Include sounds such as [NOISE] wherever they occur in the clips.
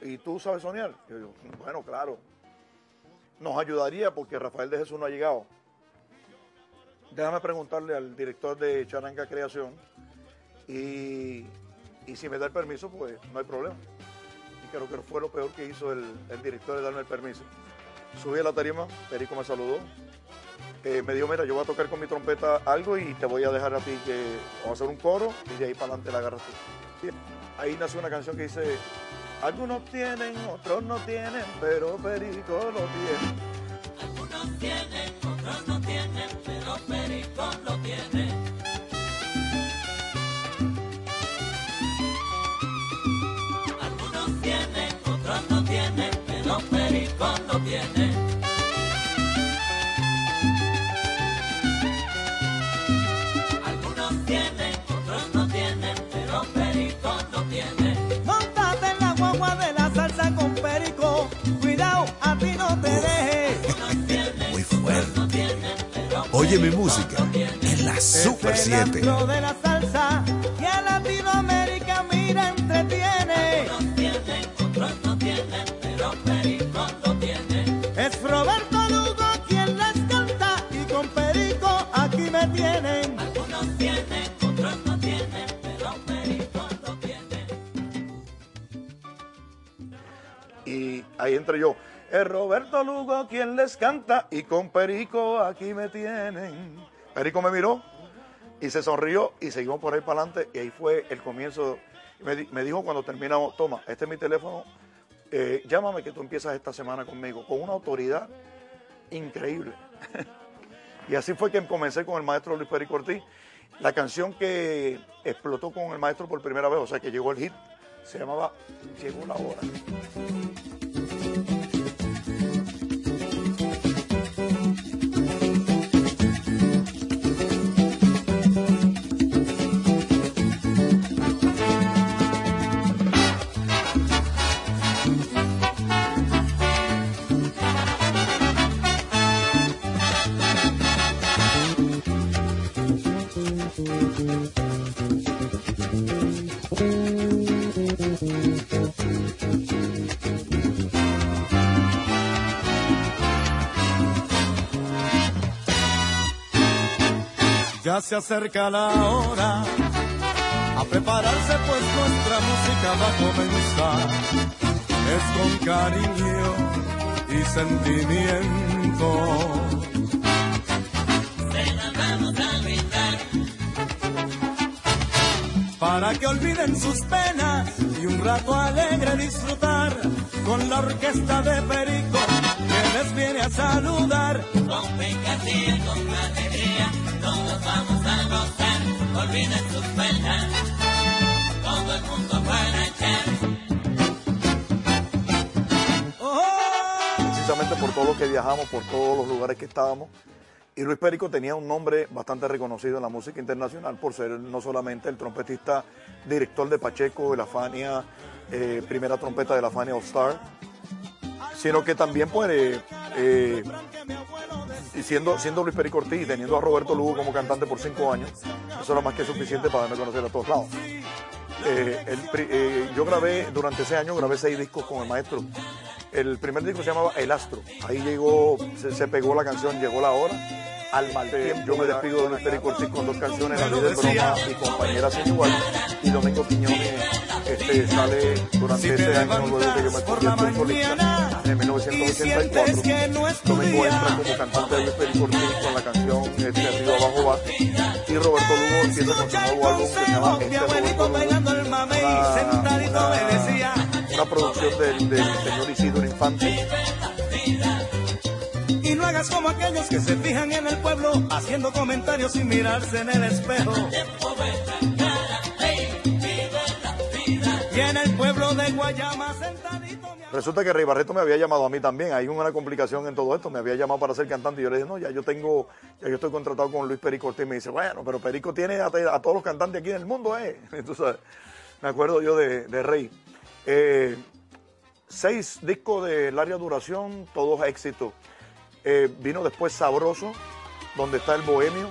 ¿y tú sabes soñar? Yo bueno, claro. Nos ayudaría porque Rafael de Jesús no ha llegado. Déjame preguntarle al director de Charanga Creación y, si me da el permiso, pues no hay problema. Y creo que fue lo peor que hizo el, director de darme el permiso. Subí a la tarima, Perico me saludó, eh, me dijo, mira, yo voy a tocar con mi trompeta algo y te voy a dejar a ti que vamos a hacer un coro y de ahí para adelante la agarras tú. Ahí nació una canción que dice, algunos tienen, otros no tienen, pero Perico lo tiene. Algunos tienen, otros no tienen, pero Perico lo tiene. Algunos tienen, otros no tienen, pero Perico lo tiene. Oye mi música en la Super Es el 7. astro de la salsa que a Latinoamérica mira entretiene. Algunos tienen, otros no tienen, pero Perico lo tiene. Es Roberto Lugo quien les canta y con perico aquí me tienen. Algunos tienen, otros no tienen, pero Perico lo tiene. Y ahí entré yo. Es Roberto Lugo quien les canta y con Perico aquí me tienen. Perico me miró y se sonrió y seguimos por ahí para adelante y ahí fue el comienzo. Me, di- me dijo cuando terminamos, toma, este es mi teléfono, eh, llámame que tú empiezas esta semana conmigo, con una autoridad increíble. [LAUGHS] y así fue que comencé con el maestro Luis Perico Ortiz. La canción que explotó con el maestro por primera vez, o sea que llegó el hit, se llamaba Llegó la hora. Ya se acerca la hora a prepararse pues nuestra música va a comenzar. Es con cariño y sentimiento. Se la vamos a brindar. Para que olviden sus penas y un rato alegre disfrutar con la orquesta de Perico que les viene a saludar. Vamos a gozar. Olviden sus penas, todo el mundo para echar. Precisamente por todo lo que viajamos, por todos los lugares que estábamos. Y Luis Perico tenía un nombre bastante reconocido en la música internacional por ser no solamente el trompetista director de Pacheco, de la Fania, eh, primera trompeta de la Fania All Star, sino que también pues, eh, eh, siendo, siendo Luis Perico Ortiz y teniendo a Roberto Lugo como cantante por cinco años, eso era más que suficiente para darme a conocer a todos lados. Eh, eh, yo grabé, durante ese año, grabé seis discos con el maestro. El primer disco se llamaba El Astro. Ahí llegó, se pegó la canción, llegó la hora. Al mal tiempo, yo me despido de Perico Ortiz con dos canciones, La vida es broma y Compañera sin igual. Y Domingo Quiñones este, sale durante ese año, luego que yo me convierto en solista, en 1984. Domingo entra como cantante de Perico Ortiz con la canción este, Río Abajo Va. Y Roberto Lugo empieza con su nuevo álbum que se llama Este Roberto Lugo. Una- una-. Una producción del, del señor Isidro Infante. Como aquellos que se fijan en el pueblo haciendo comentarios sin mirarse en el espejo. Resulta que Rey Barreto me había llamado a mí también. Hay una complicación en todo esto. Me había llamado para ser cantante y yo le dije, no, ya yo tengo, ya yo estoy contratado con Luis Perico Ortiz. Me dice, bueno, pero Perico tiene a, todos los cantantes aquí en el mundo, ¿eh? [LAUGHS] Entonces, me acuerdo yo de, de Rey. Eh, seis discos de larga duración, todos éxitos. Eh, vino después Sabroso, donde está el Bohemio.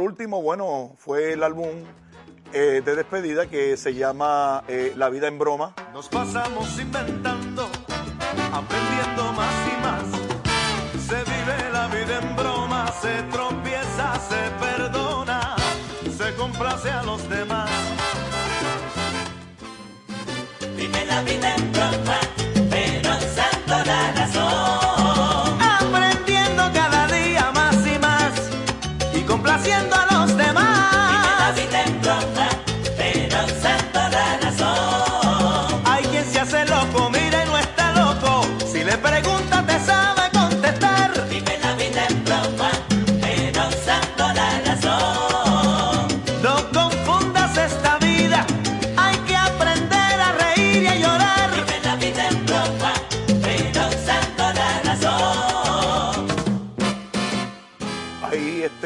Por último, bueno, fue el álbum eh, de despedida que se llama eh, La vida en broma. Nos pasamos inventando, aprendiendo más y más. Se vive la vida en broma, se tropieza, se perdona, se complace a los demás. Vive la vida en broma,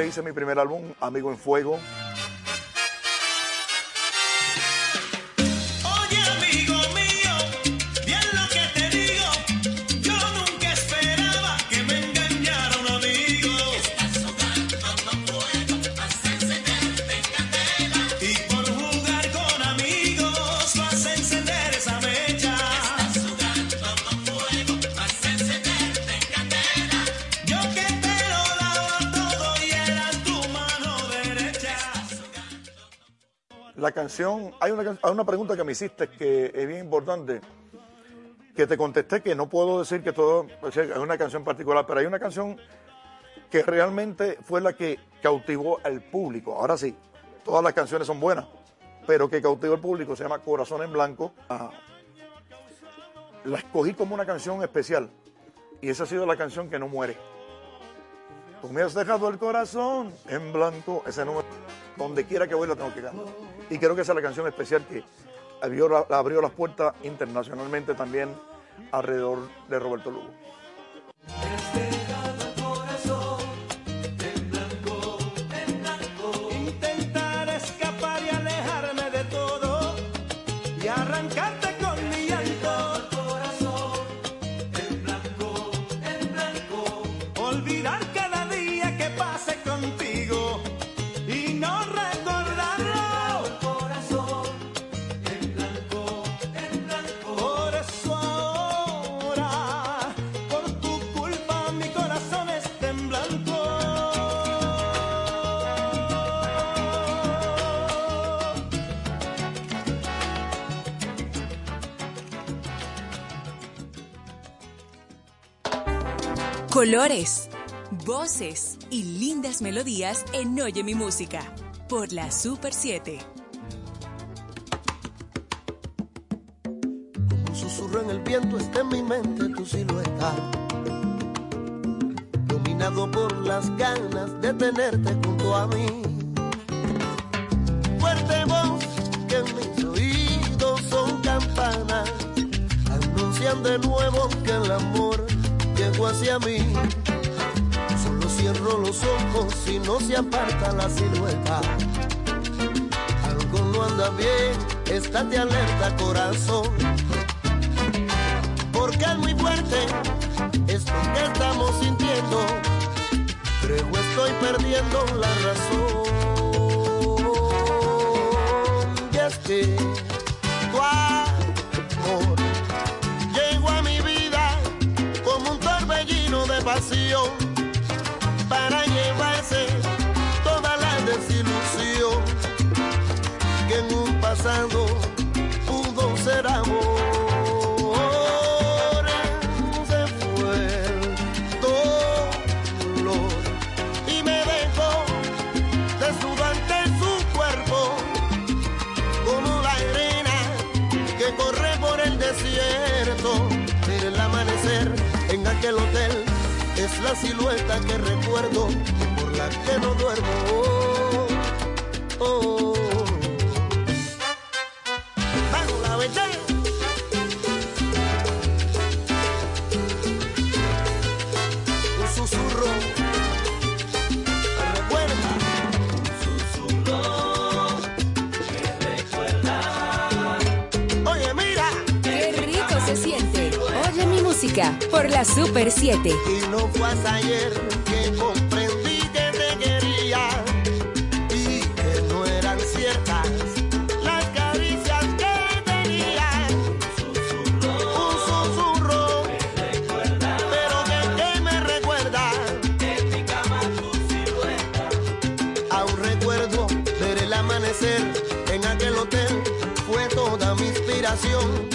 hice mi primer álbum, Amigo en Fuego. La canción, hay una, hay una pregunta que me hiciste que es bien importante, que te contesté que no puedo decir que todo o sea, es una canción particular, pero hay una canción que realmente fue la que cautivó al público. Ahora sí, todas las canciones son buenas, pero que cautivó al público se llama Corazón en Blanco. La escogí como una canción especial y esa ha sido la canción que no muere. Tú me has dejado el corazón en blanco, ese número, donde quiera que voy la tengo que cantar. Y creo que esa es la canción especial que abrió, la- abrió las puertas internacionalmente también alrededor de Roberto Lugo. Colores, voces y lindas melodías en Oye mi música por la Super 7. Un susurro en el viento está en mi mente tu silueta. Dominado por las ganas de tenerte junto a mí. Fuerte voz que en mis oídos son campanas. Anuncian de nuevo que el amor hacia mí. Solo cierro los ojos y no se aparta la silueta. Algo no anda bien, estate alerta corazón porque es muy fuerte esto que estamos sintiendo. Creo estoy perdiendo la razón. Y es vacío. La silueta que recuerdo y por la que no duermo. Oh, oh. Música por la Super 7. Y no fue hasta ayer que comprendí que te quería y que no eran ciertas las caricias que tenía. Un susurro, pero que, que me recuerda. Aún recuerdo ver el amanecer en aquel hotel, fue toda mi inspiración.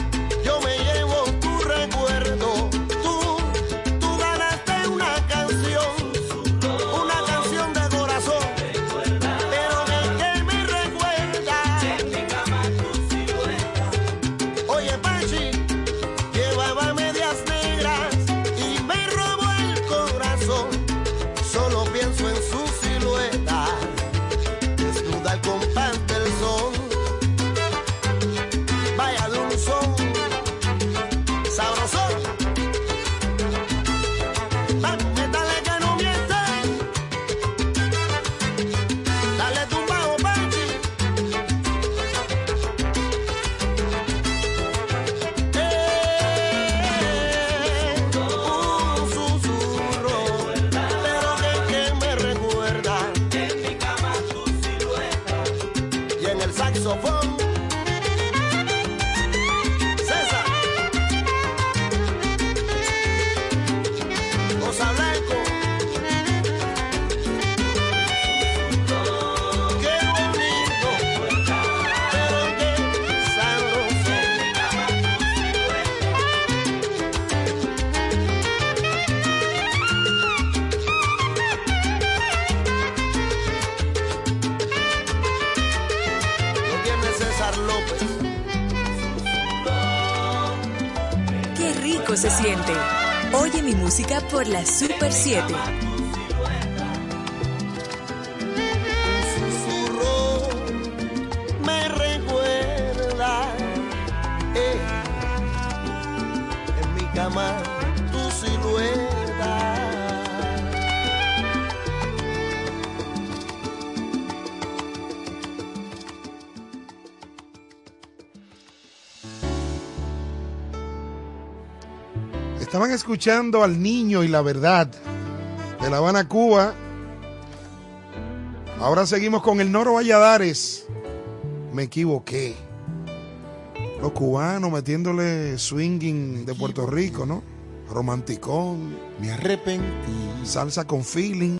Rico se siente. Oye mi música por la Super 7. susurro Estaban escuchando al niño y la verdad de La Habana, Cuba. Ahora seguimos con el Noro Valladares. Me equivoqué. Los cubanos metiéndole swinging de Puerto Rico, ¿no? Romanticón, Me arrepentí. salsa con feeling.